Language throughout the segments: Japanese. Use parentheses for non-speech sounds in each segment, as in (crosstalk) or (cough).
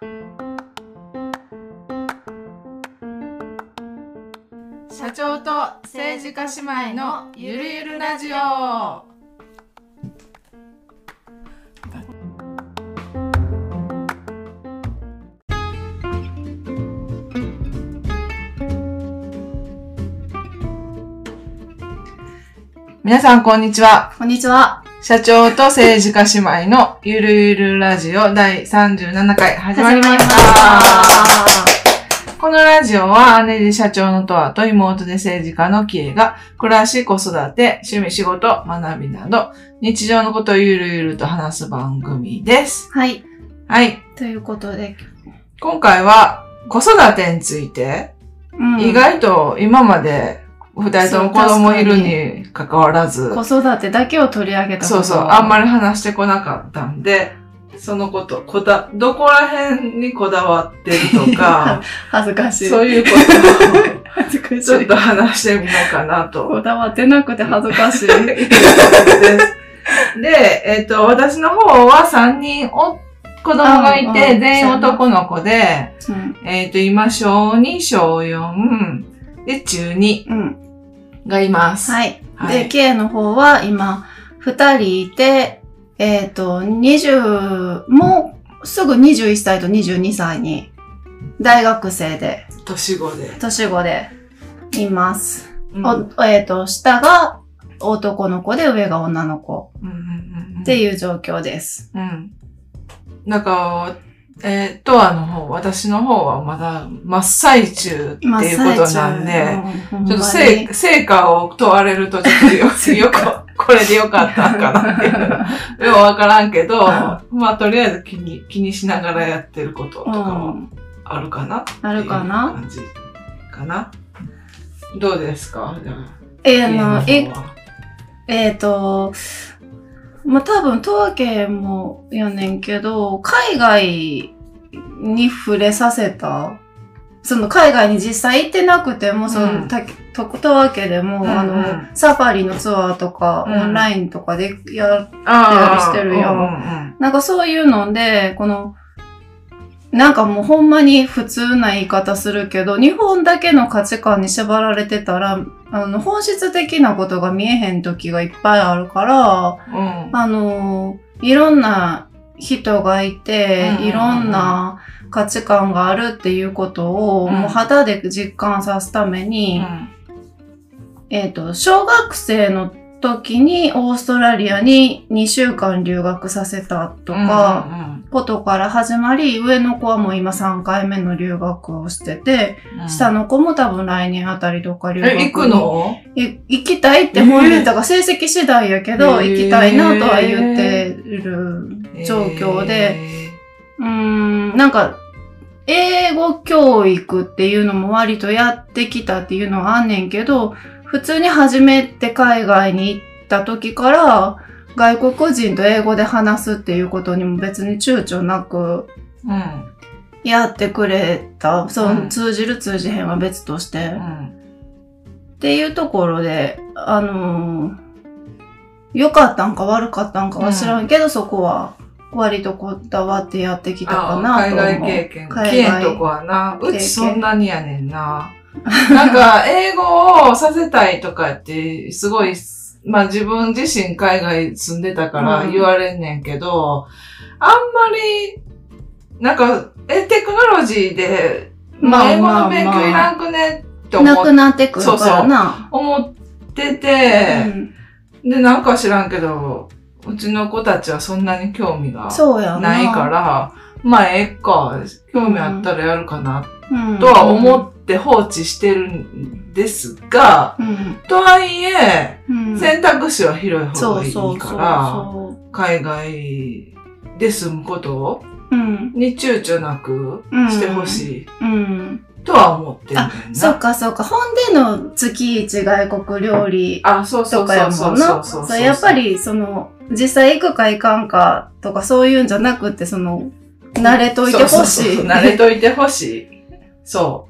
社長と政治家姉妹のゆるゆるラジオ皆さんこんにちは。こんにちは。社長と政治家姉妹のゆるゆるラジオ第37回始まりました。このラジオは姉で社長のとわと妹で政治家のキエが暮らし、子育て、趣味、仕事、学びなど日常のことをゆるゆると話す番組です。はい。はい。ということで、今回は子育てについて、うん意外と今まで二人とも子供いるに関わらず、子育てだけを取り上げたそうそう、あんり。まり話してこなかったんで、そのこと、こだ、どこら辺にこだわってるとか、(laughs) 恥ずかしい。そういうこと恥ずかしい。をちょっと話してみようかなと。こだわってなくて恥ずかしい。(laughs) でえっ、と、私の方は3人お子供がいあて、あ全員男の子で、うん。えっ、と、今、小2、小4、で、中2うん。がいます。はい。はいで、K の方は今、二人いて、えっ、と、20、もうすぐ21歳と22歳に、大学生で、年子で。年子でいます。うんおえっ、と、下が男の子で上が女の子っていう状況です。うん。なんか、えー、とあの方、私の方はまだ真っ最中っていうことなんで、うんちょっと成成果を問われるとちょっとよ (laughs) よく、これでよかったんかなっていう。(laughs) よくわからんけど、まあとりあえず気に気にしながらやってることとかうはんあるかな、あるかな感じかな。どうですか？えー、あの、ええっ、と、まあ、多分、東和家もやねんけど、海外に触れさせた、その海外に実際行ってなくても、そうん。の、たと東和家でも、うんうん。あの、サファリのツアーとか、うん。オンラインとかでやあーしてるようんうん。なんかそういうので、この、なんかもうほんまに普通な言い方するけど、日本だけの価値観に縛られてたら、あの、本質的なことが見えへん時がいっぱいあるから、うん。あの、いろんな人がいていろんな価値観があるっていうことを、うん。もう肌で実感さすためうに、ん。えっ、と、小学生の時にオーストラリアに2週間留学させたとか、ことから始まり、上の子はもう今3回目の留学をしてて、うん。下の子も多分来年あたりとか留学え、に行くの？い行きたいって本人だから成績次第やけど、へー。行きたいなとは言ってる状況で、えうーん、なんか、英語教育っていうのも割とやってきたっていうのはあんねんけど、普通に初めて海外に行った時から、外国人と英語で話すっていうことにも別に躊躇なく。やってくれた。そうのん通じる通じへんは別として。うん。っていうところで、あのー良かったんか悪かったんかは知らんけど、そこは割とこだわってやってきたかなと思う。あ海外経験。海経外験とこはな、うちそんなにやねんな。(laughs) なんか、英語をさせたいとかって、すごい、まあ自分自身海外住んでたからうん。言われんねんけど、あんまり、なんか、え、テクノロジーで、まあ英語の勉強いらんくねって思っなくなってくるからな。思ってうて、ん。で、なんか知らんけど、うちの子たちはそんなに興味がな。ないから、まあ、ええか、興味あったらやるかな、うん。とは思って放置してるんですが、うんとはいえ、うん選択肢は広い方そがいいから、そ海外で住むこと。に躊躇なくしてほしいうん。とは思ってるんだよな。そっかそっか。本での月一外国料理あ、そうそうとかやそうもんな。そうやっぱ、り、その、実際行くか行かんかとかそういうんじゃなくて、その、慣れといてほそうしい。そうそう慣れといてほしい。そう。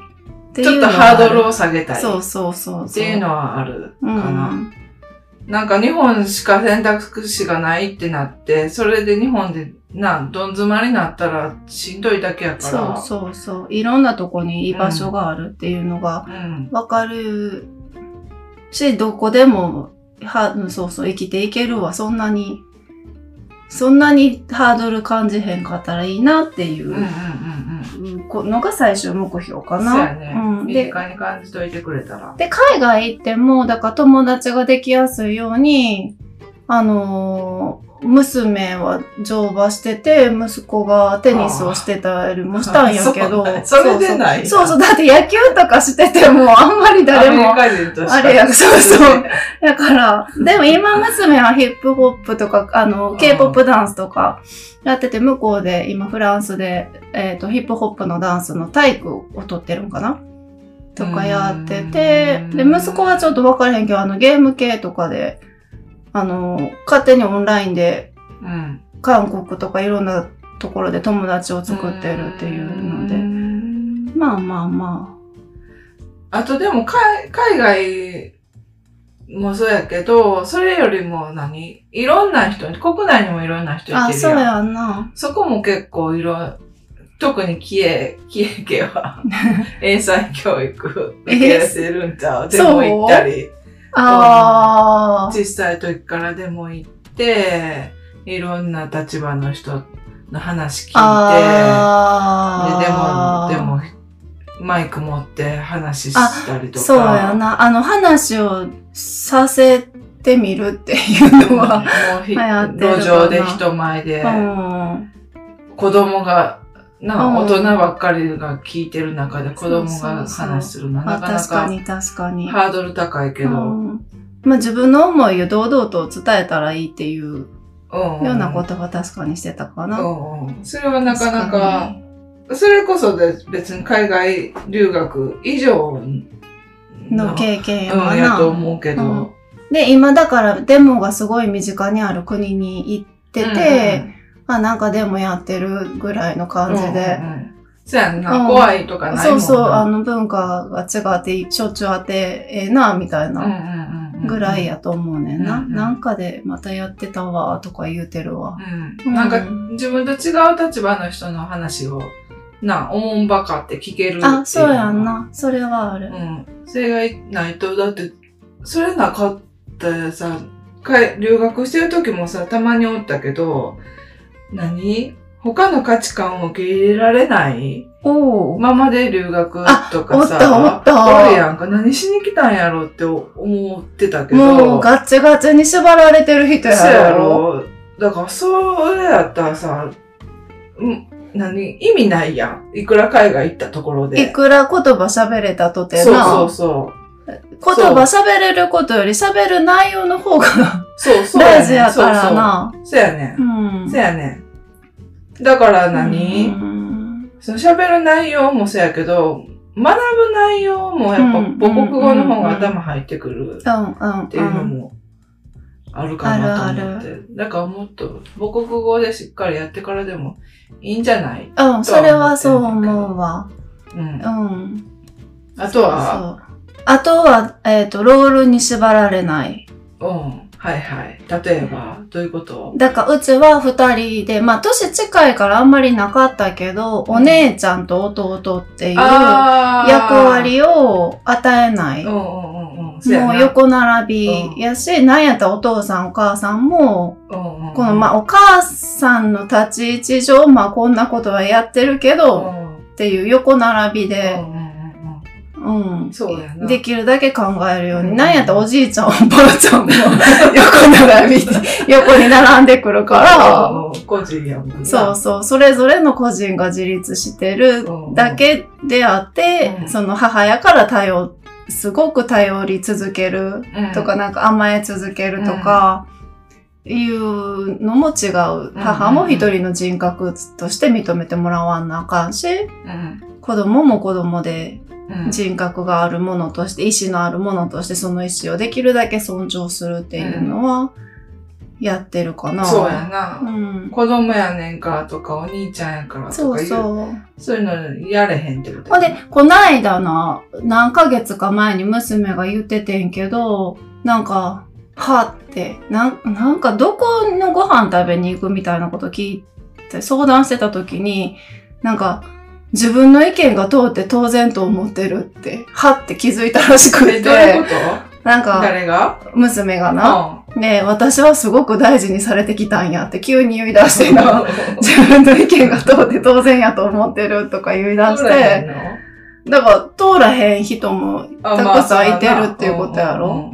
ちょっとハードルを下げたい。そうそうそう。っていうのはあるかうんな。なんか日本しか選択肢がないってなって、それで日本でな、どん詰まりになったらしんどいだけやかそうら。そうそう。いろんなとこに居場所があるっていうのがうん。わかるし、どこでも、は、うんそうそう、生きていけるわ。そんなに、そんなにハードル感じへんかったらいいなっていううんうんうんのが最終目標かな。そうやね。うん、身で近に感じといてくれたら。で、海外行っても、だから友達ができやすいように、あのー娘は乗馬してて、息子がテニスをしてたりもしたんやけど。あ。それでないそうそう。だって野球とかしてても、あんまり誰も。あれやそうそう。だから、でも今娘はヒップホップとか、あの、K-POP ダンスとかやってて、向こうで、今フランスで、えっ、と、ヒップホップのダンスの体育を取ってるんかな？とかやっててう、ん。で、息子はちょっと分からへんけど、あの、ゲーム系とかで、あの、勝手にオンラインで、うん。韓国とかいろんなところで友達を作ってるっていうので、で。まあまあまあとでも海海外もそうやけど、それよりも何？いろんな人、国内にもいろんな人いあ。あ、てるやん。そうやんな。そこも結構いろ、特にキエ、キエ家は (laughs) 英才教育受けてるんちゃう？でも行ったり、ああ。小さい時からでも行って、いろんな立場の人の話聞いて、で、でも、でも、マイク持って話したりとか。そうやな。あの、話をさせてみるっていうのは、もう路上で人前で、うん。子供が、な、うん大人ばっかりが聞いてる中で子供が話するのはまあなかなか確かに確かに。ハードル高いけど、うん。まあ自分の思いを堂々と伝えたらいいっていうようなことは確かにしてたかな。それはなかな確か、それこそで別に海外留学以上の経験やとな。思うけど。うん。で、今だからデモがすごい身近にある国に行ってて、まあなんかデモやってるぐらいの感じで。うんうんうんそうやんな、うん怖いとかないもんな。そうそう、あの文化が違ってしょっちゅうあってええな、みたいなぐらいやと思うねんな。うんうんなんかでまたやってたわ、とか言うてるわ。うん。なんか、自分と違う立場の人の話を、な、おもんばかって聞けるってあ、そうやん。な。それはある。うん。それがないと、だって、それなかったらさ、かい留学してる時もさ、たまにおったけど、何？他の価値観を受け入れられない？おお。ままで留学とかあおったおさ、ったおるやんか。何しに来たんやろって思ってたけど。もうガッチガチに縛られてる人そうややろ。ろ。だから、それやったらさ、うん、何？意味ないやん。いくら海外行ったところで。いくら言葉喋れたとてそうな。そうそう。言葉喋れることより喋る内容の方がそうそうやねん。大事やからな。そうそう。そうやね。うんん。そうやねん。だから何、うんその喋る内容もそうやけど、学ぶ内容もやっぱうん母国語の方が頭入ってくるうんうんっていうのもあるかなと思って。だからもっと母国語でしっかりやってからでもいいんじゃない？うん。うん、それはそう思うわ。うんう。ん。あとは、そう。あとは、えっ、と、ロールに縛られない。うん。はいはい。例えば、どういうこと？だから、うちは二人で、まあ、年近いからあんまりなかったけど、うん。お姉ちゃんと弟っていう役割を与えない。うんうんうんもう横並びやし、なんやったらお父さんお母さんも、うんうんうん。このまあお母さんの立ち位置上、まあこんなことはやってるけうど、ん。っていう横並びで、うんうん。うんうんうん。そうやな。できるだけ考えるように。うん。なんやったらおじいちゃん、おばあちゃんも横並びで、(laughs) 横に並んでくるから、うんうん個人やもんな。そうそう、それぞれの個人が自立してるだけであって、うん。その母親から頼、すごく頼り続けるうん。とか、なんか甘え続けるとか、いうのも違う。母も一人の人格として認めてもらわんなあかんし、うん。子供も子供でうん人格があるものとして、意志のあるものとしてその意志をできるだけ尊重するっていうのは、やってるかな。そうやな。うん。子供やねんかとか、お兄ちゃんやからそうとかいう、そう。そういうのやれへんってことほんで、こないだな、何ヶ月か前に娘が言っててんけど、なんか、はって、なんなんかどこのご飯食べに行くみたいなこと聞いて相談してた時に、なんか自分の意見が通って当然と思ってるって、はって気づいたらしくえ、どういうてこ、なんか誰が？娘がな、うね私はすごく大事にされてきたんやって急に言い出してん。な、(laughs) 自分の意見が通って当然やと思ってるとか言い出して、ねだから通らへん人もあたくさんいてるっていうことやろ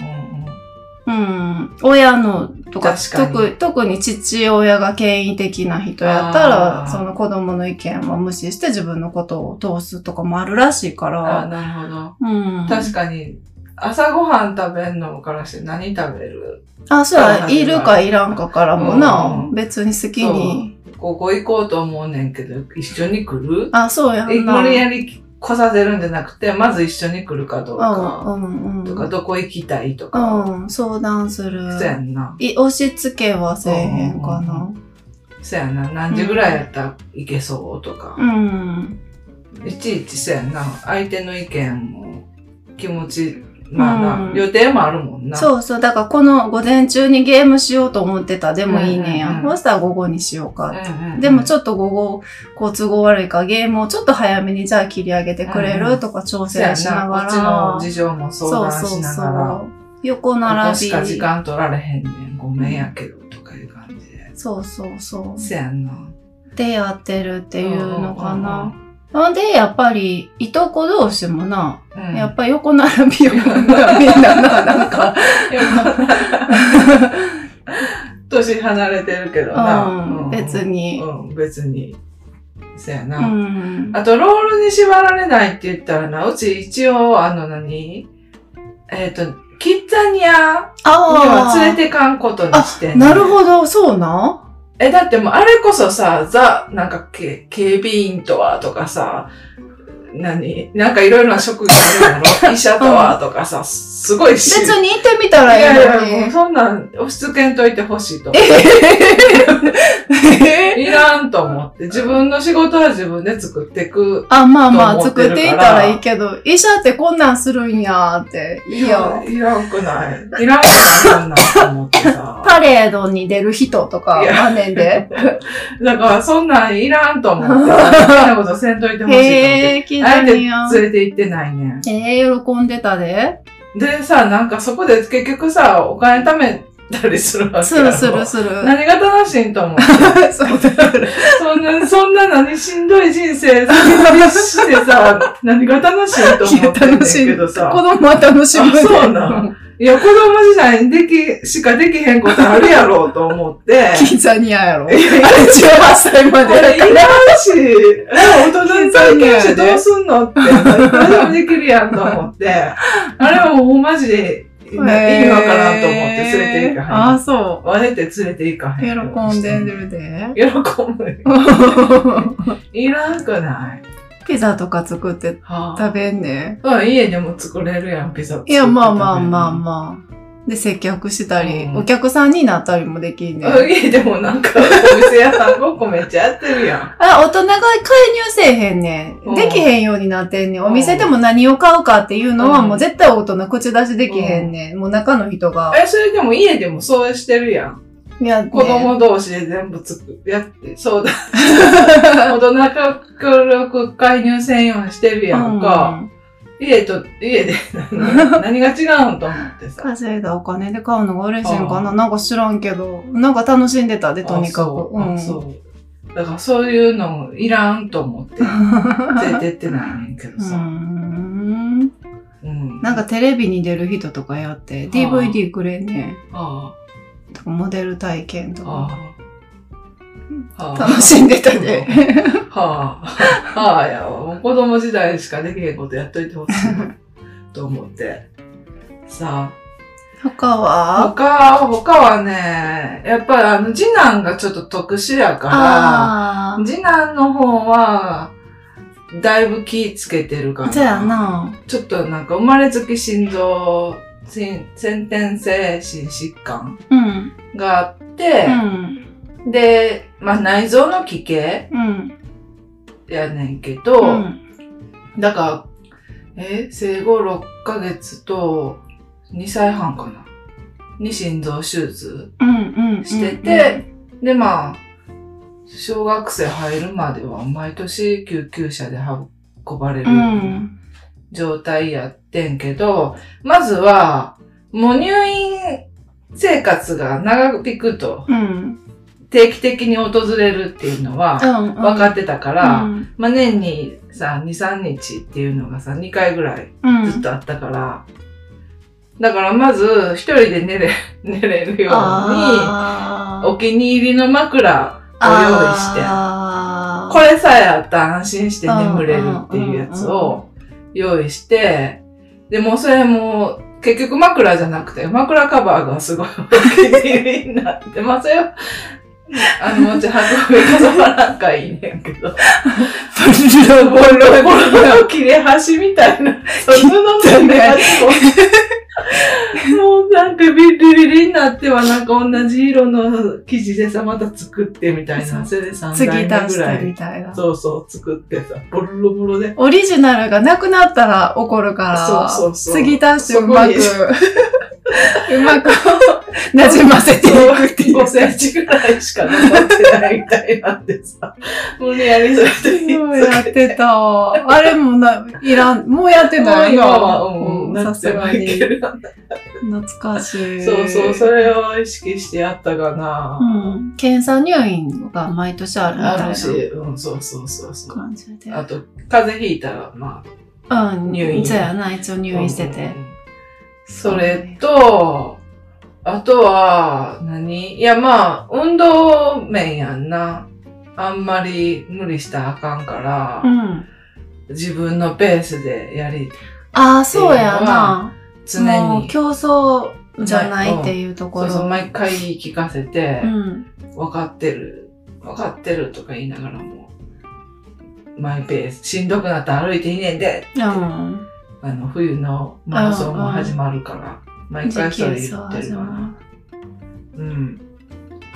うん。親のとか特特に父親が権威的な人やったあら、ーその子供の意見は無視して自分のことを通すとかもあるらしいかあら。なるほど。うん。確かに、朝ごはん食べんのからして何食べる？あ、そうや、いるかいらんかからもうんうな、ん別に好きに。ここ行こうと思うねんけど、一緒に来る？あ、そうやえんな。無理やり来させるんじゃなくて、まず一緒に来るかどうか。うんうんうん。とか、どこ行きたいとか。うん、相談する。そうやんな。い押し付けはせえへんかな。そうやな。何時ぐらいやったら行けそうとか。うん。いちいちそうやな。相手の意見も気持ち、まあな、うん予定もあるもんな。そうそう。だからこの午前中にゲームしようと思ってたでもいいねんや。うんうんうんそしたら午後にしようか。うんうんうん。でもちょっと午後、こう都合悪いからゲームをちょっと早めにじゃあ切り上げてくれうんうんるとか調整しながら。こっちの事情も相談しながら。う。横こ並び。こしか時間取られへんねん。ごめんやけど、とかいう感じで。そうそうそう。そうやんな。でやってるっていうのかうんうんな。ほんで、やっぱり、いとこ同士もな、うんうん。やっぱ横並びよな、みんなな、なんか。(laughs) 年離れてるけどな。うん、別に。うん、別に。そやな。うん。あと、ロールに縛られないって言ったらな、うち一応、あの何、えっ、と、キッザニアには。連れてかんことにしてんねんなるほど、そうなえ、だってもうあれこそさ、ザ、なんかけ、警備員とはとかさ、何なんかいろいろな職業あるやろ？(laughs) 医者とはとかさ、すごいし。別に行ってみたらいやいいいのや、もうに。そんなん押し付けんといてほしいと思う。え (laughs) いらんと思って。自分の仕事は自分で作っていく。あ、まあまあ、作っていたらいいけど、医者ってこんなんするんやって。いいよ。いらんくない。いらんくない、そんなんと思ってさ。(laughs) パレードに出る人とか、いやあんねんで。(laughs) だから、そんなんいらんと思ってさ。変なことせんといてほしいと思って。へえ、聞いあえてたんや。連れて行ってないねん。ええ、喜んでたで。でさ、なんかそこで結局さ、お金貯めたりするわけするするする。何が楽しいんと思う？(laughs) だそんな、そんな何しんどい人生、先してさ、何が楽しいと思ってんねんけどさ。子供は楽しむそうなんいや、子供時代にでき、しかできへんことあるやろうと思って。キザニアやろ。あれいやいや18歳までいらん。し、え大人に体験してどうすんのって、(laughs) 何でもできるやんと思って、あれはもうマジで、意味わからんと思って連れて行かへん。あ、そわれて連れて行かう。へん。喜んでるで。喜ぶ。いらんくない。ピザとか作っては食べんね。あ、家でも作れるやん、ピザ作っていや、まあまあまあまあ。で、接客したり、うんお客さんになったりもできんね。あ家でもなんか、お店屋さんごっこめっちゃやってるやん。あ、大人が介入せえへんねうんん。できへんようになってんねん。うんお店でも何を買うかっていうのはうんもう絶対大人口出しできへんねん。もう中の人が。え、それでも家でもそうしてるやん。いや、ね子供同士で全部つく、やって、そうだ。(laughs) 大人が協力介入せんようにしてるやんか。家と、家で何何が違うんと思ってさ。稼いだお金で買うのが嬉しいんかな？あなんか知らんけど。なんか楽しんでたで、とにかく。あそううんあそう。だからそういうのいらんと思って (laughs) 連れてってないねんけどうさ。んうん。なんかテレビに出る人とかやって、DVD くれんねあん。とかモデル体験とあ、あか。楽しんでたで。はあ、はあ、いや、もう子供時代しかできへんことやっといてほしいなと思って。さ他あ、は？他、他はね、やっぱりあの、次男がちょっと特殊やかあら、次男の方は、だいぶ気つけてるかあ。ら。そうやな。ちょっとなんか生まれつき心臓、先先天性心疾患うん。があってう、ん。で、まあ内臓の奇形うん。やねんけど、うん。だから、え、生後6ヶ月と2歳半かな。に心臓手術うんうんうん。してて、で、まあ、小学生入るまでは毎年救急車で運ばれるうん。状態やってんけど、まずは、もう入院生活が長引くと、うん。定期的に訪れるっていうのはうん。分かってたから、うん。まあ年にさ、2、3日っていうのがさ、2回ぐらいうん。ずっとあったから、だからまず一人で寝れ、(laughs) 寝れるように、お気に入りの枕を用意して、これさえあったら安心して眠れるっていうやつを用意して、でもうそれも結局枕じゃなくて枕カバーがすごいお気に入りになって、まあそれは、あの、持ち運びなんかいいねんけど、(laughs) ボロボロの切れ端みたいな、その布の切れ端を、もうなんかビリビリになってはなんか同じ色の生地でさ、また作ってみたいな、それで3次代出して目ぐらい。みたいな。そうそう、作ってさ、ボロボロで。オリジナルがなくなったら怒るから、そうそうそう。継ぎ足してうまく、すうまく馴染ませていくっていう。5センチぐらいしか残ってないみたいなんでさ、無理やりそれでそうやってた。あれもな、いらん、もうやってたよ今は、うん、さすがに。懐かしい。そうそう、それを意識してやったかな。うん。検査入院が毎年あるみたいなあるし、うん、そうそうそうそう。感じで。あと、風邪ひいたら、まあ、うん。入院そうやな、一応入院しててうん。それと、あとは何、いや、まあ、運動面やんな。あんまり無理したらあかんから、うん。自分のペースでやり、ああ、そうやな。常に。もう競争じゃないっていうところ。そうそう、毎回聞かせて、うん。分かってる、分かってるとか言いながらも、マイペース、しんどくなったら歩いていいねんで、うん。あの、冬のマラソンも始まるから、毎回それ言ってるかな。うん。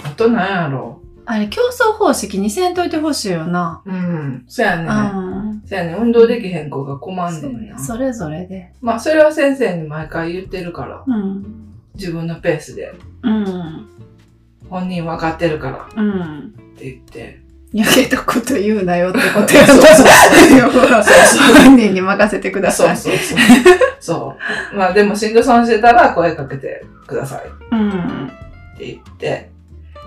あと何やろ？あれ、競争方式にせんといてほしいよな。うん。そやね。うん。そやね。運動できへん子が困んねんな。それぞれで。まあ、それは先生に毎回言ってるから、うん。自分のペースで、うん。本人分かってるからっうん。て言って。余計なこと言うなよってことやそうそう。本人に任せてください。そうそうそう。そう。まあ、でも、しんどそうにしてたら声かけてください。うん。って言って、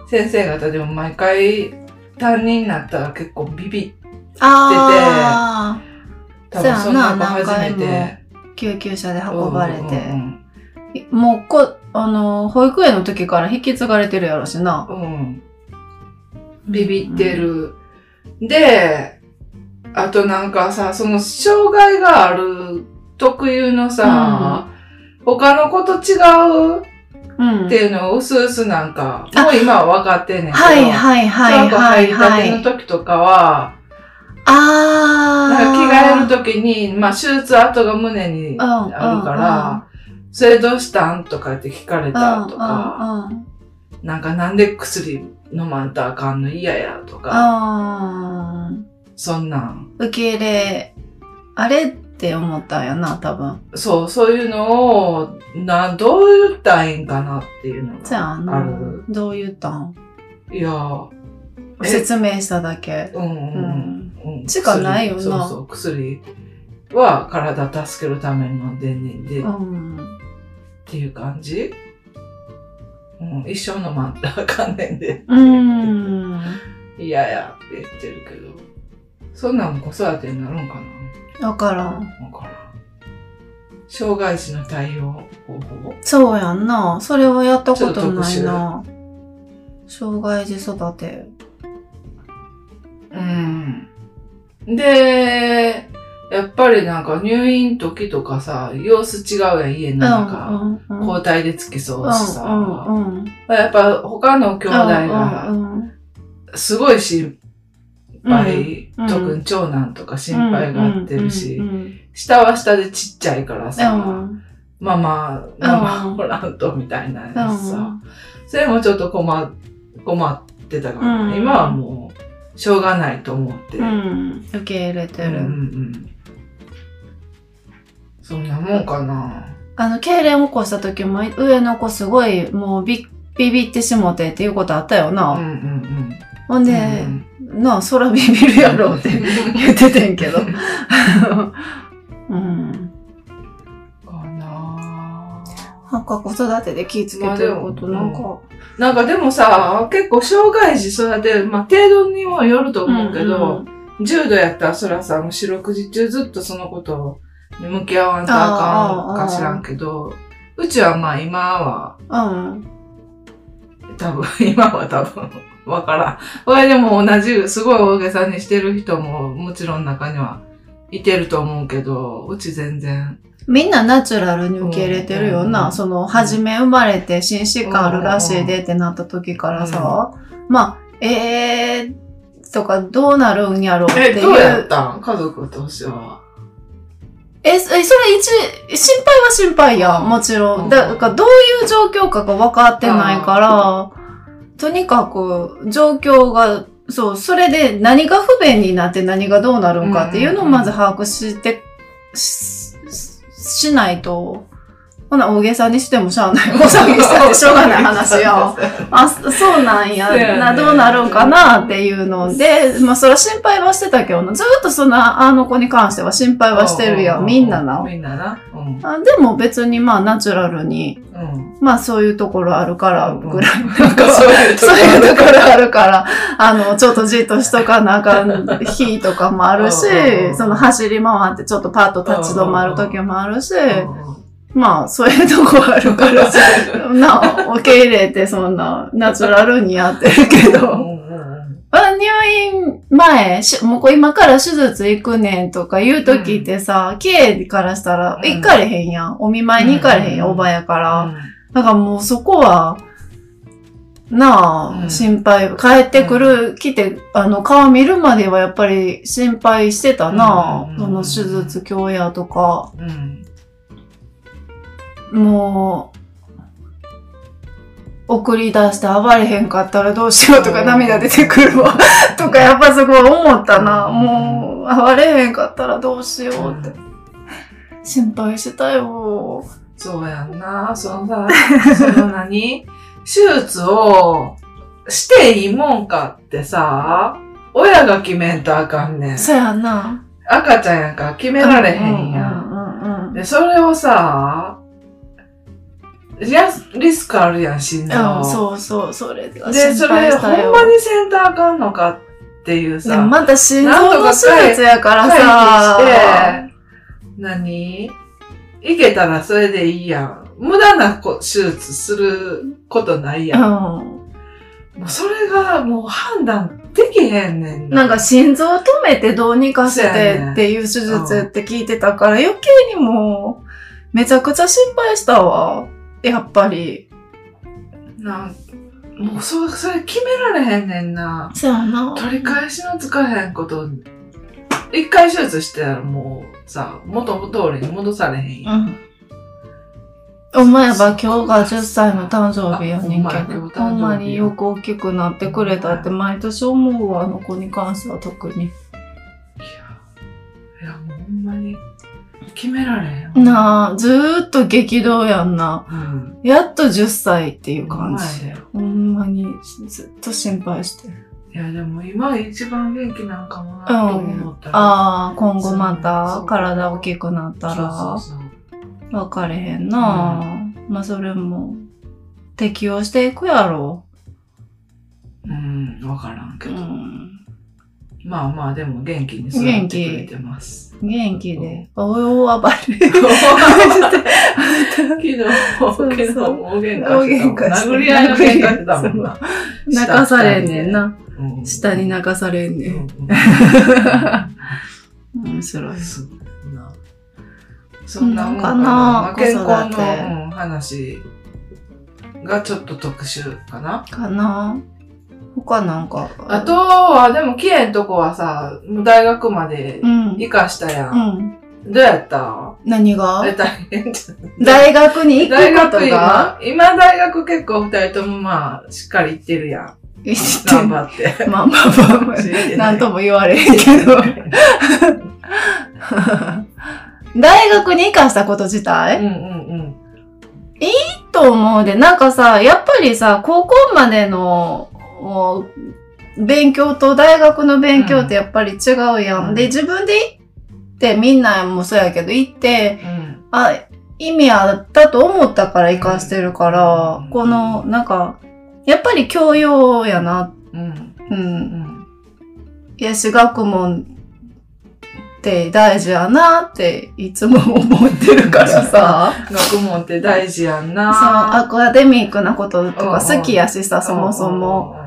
先生方でも毎回担任になったら結構ビビああ。多分そんな子初めそうやな何回て。救急車で運ばれうんて。もうこ、あの、保育園の時から引き継がれてるやろしな。うん。ビビってる。で、あとなんかさ、その障害がある特有のさ、他の子と違う？うん。っていうのをうすうすなんか、あもう今は分かってんねんけど、はいはいはい小学校はい入りたてのはい。時とかは、あなんかあ。着替える時に、まあ手術跡が胸にあるから、それどうしたん？とかって聞かれたとか、なんかなんで薬飲まんとあかんの嫌やとか、そんなん。受け入れ、あれって思ったんやな、多分。そう、そういうのを、な、どう言ったらいいんかなっていうのがあのる。、どう言ったん？いや、え？説明しただけ。うんううんん。うん。しかないよな薬そうそう、薬は体助けるために飲んでんねんで、っうん。ていう感じ？うん、一生飲まんとあかんねんで。うん。嫌やって言ってるけど、そんなん子育てになるんかわからん。なわからん。障害児の対応方法？そうやんな。それはやったことないな。障害児育て。うん。で、やっぱりなんか入院時とかさ、様子違うやん、家の中。うんうんうん。交代で付き添うしさ。うんうんうん。やっぱ他の兄弟がすごい心配、うん特に長男とか心配がってるし、うんうん下は下でちっちゃいからうさ、んママ、ママおらんとみたいなやつさ、それもちょっと困困ってたから、うん今はもうしょうがないと思って、うんうん。受け入れてうんうんうる。んそんなもんかな。あの、痙攣起こした時も上の子すごいもうビビビってしもてっていうことあったよな。うんうんほんうん。で、なあ、空ビビるやろって言っててんけど。うん。かななんか子育てで気ぃつけてることなんか。なんかでもさ、結構障害児育てる、まあ程度にもよると思うけど、重度やったらそらさ、もう四六時中ずっとそのことに向き合わんとあかんか知らんけど、うちはまあ今は、うん。多分、(laughs) 今は多分、わからん。これでも同じ、すごい大げさにしてる人ももちろん中にはいてると思うけど、うち全然。みんなナチュラルに受け入れてるよな。うんその、初め生まれて心疾患あるらしいでってなった時からさ、まあ、えー、とかどうなるんやろうってえ、いう。どうやったん？家族としては。え、そそれ一、心配は心配や、うんもちろんだからどういう状況かが分かってないから、とにかく状況が、そう、それで何が不便になって何がどうなるんかっていうのをまず把握して、しないと、ほな大げさにしてもしゃあない。大騒ぎしたってしょうがない話よ。(laughs) あ、そそうなんやねな、どうなるんかなっていうので、まあそれは心配はしてたけどな、ずっとそんな、あの子に関しては心配はしてるやん、みんなな。みんなな。うん。あでも別にまあナチュラルに、うん。まあそういうところあるからぐらい。なんか (laughs) そういうところあるるから、あの、ちょっとじっとしとかなあかん日とかもあるしその走り回ってちょっとパッと立ち止まる時もあるし、うんまあそういうとこあるから、(laughs) なあ、受け入れてそんなナチュラルにやってるけど、入院前、しもうこれ今から手術行くねんとか言う時ってさ、経からしたらうん。行かれへんやん。お見舞いに行かれへんやん、うんおばやから。だからもうそこは、なあ、うん。心配。帰ってくる、来て、あの、顔見るまではやっぱり心配してたな、うんその手術、強やとか。うんもう、送り出して暴れへんかったらどうしようとかうん涙出てくるわ。(laughs) とかやっぱすごい思ったな。うんもう、暴れへんかったらどうしようって。心配してたよ。そうやんな。そのさ、(laughs) その何？手術をしていいもんかってさ、親が決めんとあかんねん。そやな。赤ちゃんやから決められへんやん。うんうんうんうん。で、それをさ、やリスクあるやん、心臓。うん、そうそう、それがで、心それ。ほんまにせんとあかんのかっていうでさ、もまた心臓の手術やからさ。して、何？いけたらそれでいいやん。無駄なこ手術することないやん。うもうそれがもう判断できへんねんん。なんか心臓止めてどうにかしてっていう手術って聞いてたから余計にもうめちゃくちゃ心配したわ。やっぱり。なんもうそそれ決められへんねんな。そうやな。取り返しのつかへんこと、一回手術してたらもうさ、元々通りに戻されへんやん。うん。お前は今日が10歳の誕生日やねんけど、ほんまによく大きくなってくれたって毎年思うわ、あの子に関しては特に。いや、いやもうほんまに決められへんわ。なあ、ずーっと激動やんな。うん。やっと10歳っていう感じ。ほんまにずっと心配してる。いや、でも今一番元気なんかもなと思ったら。ああ、今後まそたう体大きくなったら。分かれへんなあ、まあそれも適応していくやろうん、わからんけう。うど。ん。まあまあ、でも元気に育ってくれてます。元気で。おお、暴れ。(laughs) 昨日昨日も大喧嘩大してた殴り合いの喧嘩してたもんな。泣かされんねんな。うん。下に泣かされんね。うんん。面白い。そうな。そんなもんかなまあ健康の、話がちょっと特殊かな。かな他なんか？あとは、でも、キエんとこはさ、大学までうん。生かしたや。うんん。どうやった？何が？え大変じゃん。大学に行大くこと学が今、今大学結構二人ともまあ、しっかり行ってるやん。行って頑張って。まあまあまあまあ、(laughs) なんとも言われへんけど。(laughs) 大学に行かしたこと自体？うんうんと思うで、なんかさ、やっぱりさ、高校までの、もう勉強と大学の勉強ってやっぱり違うやん。うんで、自分で行って、みんなもそうやけど、行って、うん。あ、意味あったと思ったから活かしてるから、うんこの、なんか、やっぱり教養やな。うん。う。うんん。いやし、学問って大事やなっていつも思ってるからさ。(laughs) 学問って大事やんそう、な。アカデミックなこととうんか好きやしさ、そもそも。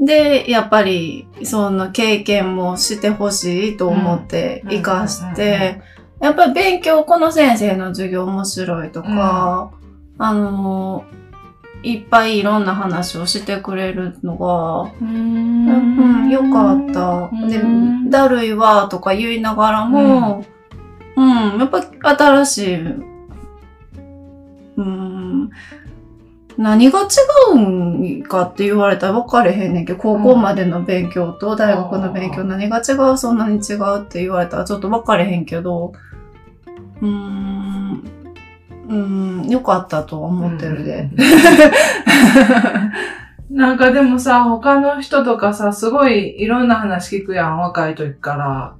で、やっぱり、その経験もしてほしいと思って、うん活かしうんて、やっぱり勉強、この先生の授業面白いとか、あの、いっぱいいろんな話をしてくれるのが、うん。うん、よかった。でうん、だるいわとか言いながらも、うん、やっぱ新しい、うん、何が違うんかって言われたら分かれへんねんけど、高校までの勉強と大学の勉強うん何が違う、そんなに違うって言われたらちょっと分かれへんけど、うーん、うん、よかったとは思ってるで。(laughs) なんかでもさ、他の人とかさ、すごいいろんな話聞くやん、若い時から。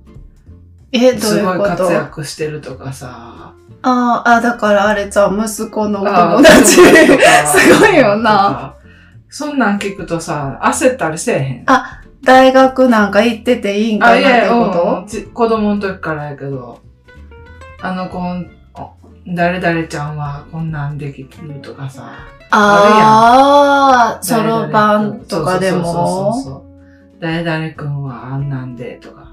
え、どういすごい活躍してるとかさ。あーあ、だからあれちゃう、息子のおあ友達。(laughs) すごいよな。そんなん聞くとさ、焦ったりせえへん？大学なんか行ってていいんかなあ、ってこうんち子供の時からやけど、あの子、お誰々ちゃんはこんなんできるとかさ。とああ、そろばんとかでそうそうそうもそう誰々くんはあんなんでとか。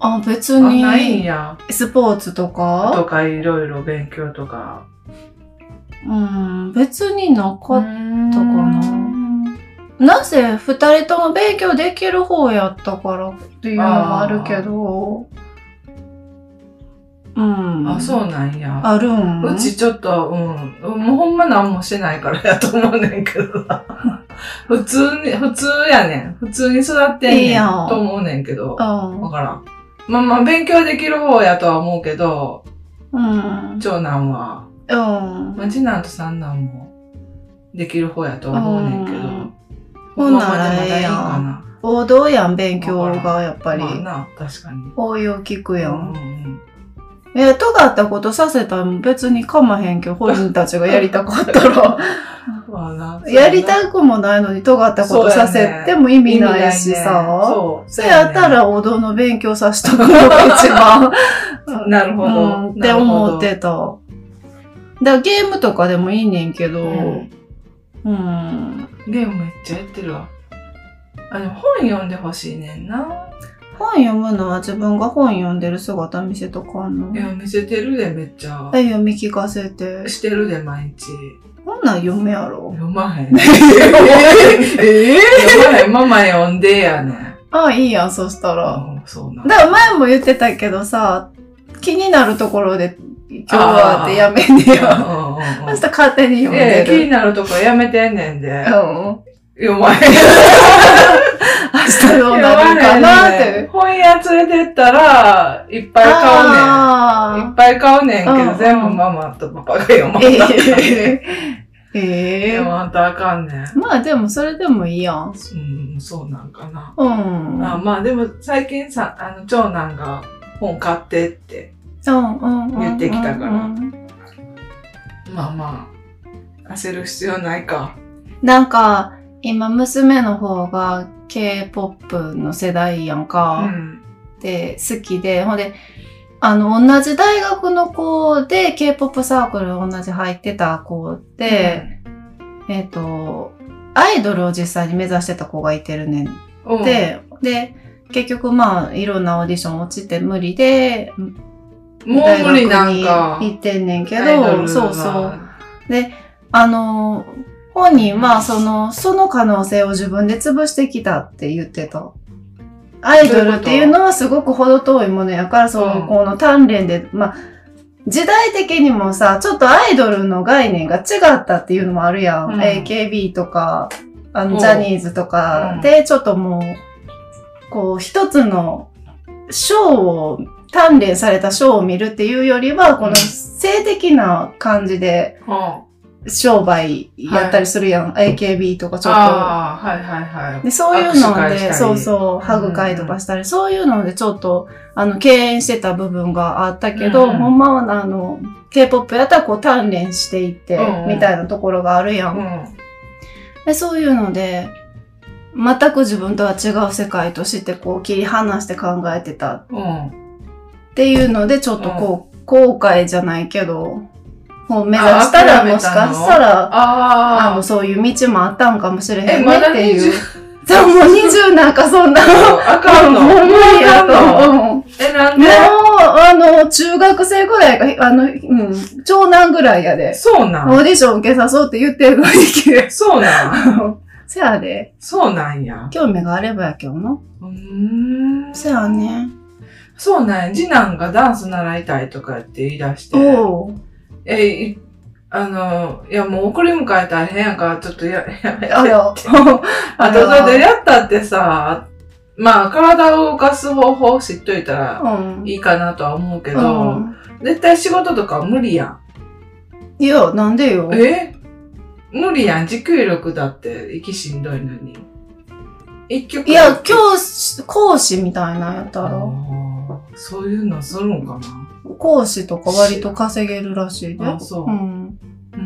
あ、別あ、ないんに、や。スポーツととかかいろいろ勉強とか。うん、別になかったかかな。なぜ二人とも勉強できる方やったからっていうのもあるけど、うん。あ、そうなんや。あるん？うちちょっと、うん、もうほんま何もしてないからやと思うねんけどな。(laughs) 普通に、普通やねん。普通に育ってんねん。と思うねんけど。わうからん。まあまあ、勉強できる方やとは思うけど、ん。うん。長男は、うんまあ、次男と三男もできる方やとは思うねんけど。うんほんならまあまだいいか王道やん、勉強がやっぱり。な。まあな、確かに。応用聞くや。うんんえ、尖ったことさせたら別にかまへんけど、本人たちがやりたかったら。(laughs) やりたくもないのに尖ったことさせても意味ないしさ。そう。そやったら王道の勉強さしとくのが一番。(laughs) なるほど。うん、って思ってた。だからゲームとかでもいいねんけど、うんうん。ゲームめっちゃやってるわ。あ、でも本読んでほしいねんな。本読むのは自分が本読んでる姿見せとかんの？いや、見せてるで、めっちゃ。え、読み聞かせて。してるで、毎日。こんなん読むやろ？読まへん。(laughs) え読まへん。ママ読んでやねん。あ、いいやん、そしたら。うんそうなんだから前も言ってたけどさ、気になるところで今日はってやめんねや。うんうんうんそしたら勝手に読んええ、でる。気になるとこやめてんねんで。うん。読まへん。(laughs) 明日どうなるかなって。連れてったら、いっぱい買うねん。いっあぱい買うねんけど、全部ママとパパが読ま (laughs) ーんとあかん。ええええ読まんとあかんねん。まあでもそれでもいいやん。うん、そうなんかな。うん。あまあでも最近さ、あの、長男が本買ってって、うんうんうん言ってきたからうんまあまあ、焦る必要ないか。なんか、今娘の方が K-POP の世代やんうか。ん。で、好きで、ほんで、あの、同じ大学の子で K-POP サークル同じ入ってた子で、えっ、と、アイドルを実際に目指してた子がいてるねんうん、で、で、結局まあ、いろんなオーディション落ちて無理で、もう無理なんか。行ってんねんけど、そうそう。で、あの、本人はその、その可能性を自分で潰してきたって言ってた。アイドルっていうのはすごく程遠いものやから、その、うん。この鍛錬で、まあ、時代的にもさ、ちょっとアイドルの概念が違ったっていうのもあるやん。うん。AKB とか、あの、うん。ジャニーズとかで、ちょっともう、こう、一つの、ショーを鍛錬されたショーを見るっていうよりは、この性的な感じでうん。商売やったりするやん。AKB とかちょっと。ああ、はいはいはい。で、そういうので、そうそう、ハグ会とかしたり、そういうのでちょっと、あの、敬遠してた部分があったけど、うんほんまは、あの、K-POP やったらこう鍛錬していって、うんうんみたいなところがあるやん。うん。で、そういうので、全く自分とは違う世界としてこう切り離して考えてたうん。っていうので、ちょっとこう、後悔じゃないけど、こう目指したらもしたかのしたら、ああの、そういう道もあったんかもしれへえ、んねっていう。20 (laughs) そう、もう20なんかそんな。あかんの？もう無理やと。え、なんもう、であの、中学生ぐらいが、あの、うん、長男ぐらいやで。そうなオーんディション受けさそうって言ってるのに、そうなん？(laughs) せやで。そうなんや。興味があればやけどな。うーん。せやね。そうなんや。次男がダンス習いたいとかって言い出して。おう。え、いあの、いやもう送り迎え大変やから、ちょっとや、やめて。あら。(laughs) あと、それでやったってさ、まあ、体を動かす方法知っといたらうん。いいかなとは思うけうど、ん。絶対仕事とか無理やん。いや、なんでよ。え？無理やん。持久力だって、息しんどいのに。一曲いや、教師、講師みたいなんやったあら、ーそういうのするんかな講師とか割と稼げるらしいで。あ、そうう。ん。うん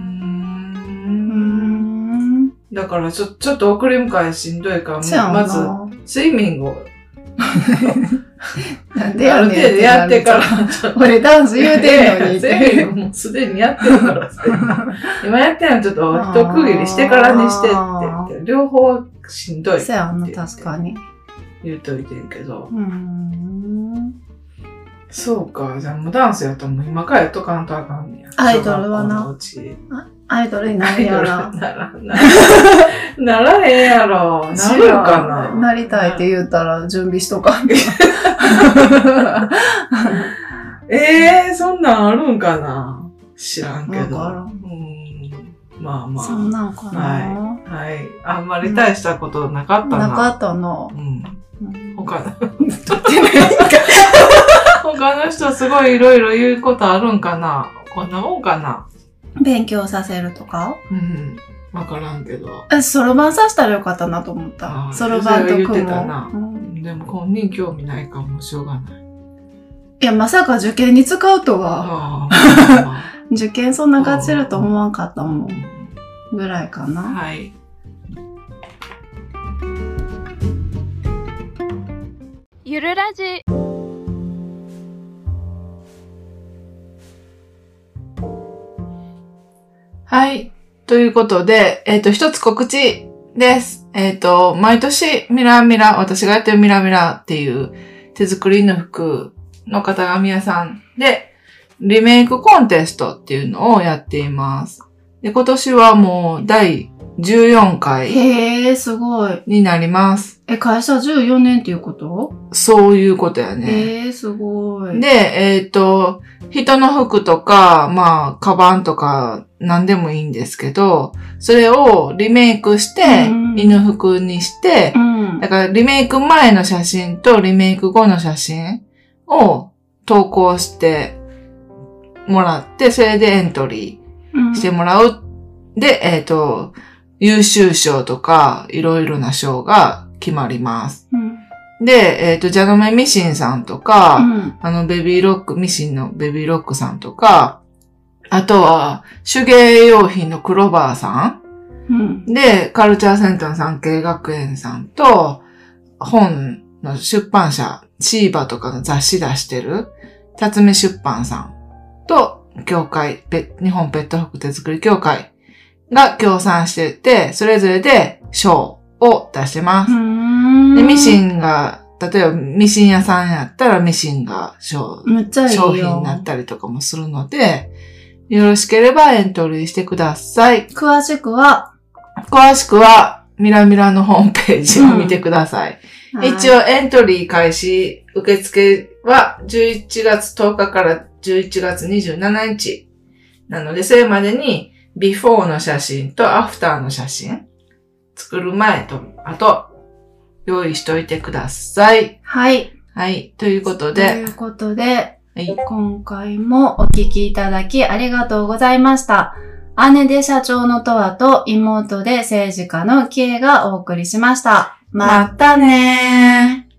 ん。だからちょ、ちょっと送り迎えしんどいから。まず、スイミングを、なんでやねんある程度やってから、俺ダンス言うてんのにっ (laughs) スイミて。ングもうすでにやってるからさ。(laughs) 今やってんのちょっと一区切りしてからにしてって両方しんどいってせやんな、確かに。言うといてんけど。うん。そうか、じゃあもうダンスやったらもう今からやっとかんとあかんねや。アイドルはなアイドルになるやアイドルら。なら、なならへんやろ。なるかな。なりたいって言ったら準備しとかんと。ええー、そんなんあるんかな知らんけど。うん。まあまあ。そんなんかな。はい。あんまり大したことなかったな。なかったな。うん。うん他の。(laughs) 他の人すごいいろいろ言うことあるんかな？こんなもんかな？勉強させるとか？うん。わからんけど。え、そろばんさしたらよかったなと思っあた。ーそろばんとそれは言って組たなむ。うんでも本人興味ないからもうしょうがない。いや、まさか受験に使うとは。(laughs) 受験そんなガチると思わんかったもんぐらいかな。はい。ゆるラジはい。ということで、えっ、と、一つ告知です。えっ、と、毎年、ミラーミラー、私がやってるミラーミラーっていう手作りの服の型紙屋さんで、リメイクコンテストっていうのをやっています。で、今年はもう第14回へえ、すごい。になります。え、会社14年っていうこと？そういうことやね。へえ、すごい。で、えっ、と、人の服とか、まあ、カバンとか、何でもいいんですけど、それをリメイクしてうん、犬服にしてう、んだ。からリメイク前の写真とリメイク後の写真を投稿してもらって、それでエントリうんーしてもらう。で、えっ、と、優秀賞とか、いろいろな賞が決まります。うん。で、えっ、と、ジャノメミシンさんとか、うんあの、ベビーロック、ミシンのベビーロックさんとか、あとは、手芸用品のクロバーさうん。ん。で、カルチャーセンター産経学園さんと、本の出版社、シーバとかの雑誌出してる、辰巳出版さんと、協会、ペ日本ペット服手作り協会が協賛してて、それぞれで賞を出してます。うん。で、ミシンが、例えばミシン屋さんやったらミシンが賞めっちゃいいよ。商品になったりとかもするので、よろしければエントリーしてください。詳しくは、詳しくは、ミラミラのホームページを見てください。一応、応エントリー開始、受付は11月10日から11月27日。なので、それまでに、ビフォーの写真とアフターの写真、作る前と、あと、用意しといてください。はい。はい。ということとで、いうことで、はい。今回もお聞きいただきありがとうございました。姉で社長のとわと妹で政治家のキエがお送りしました。またねー。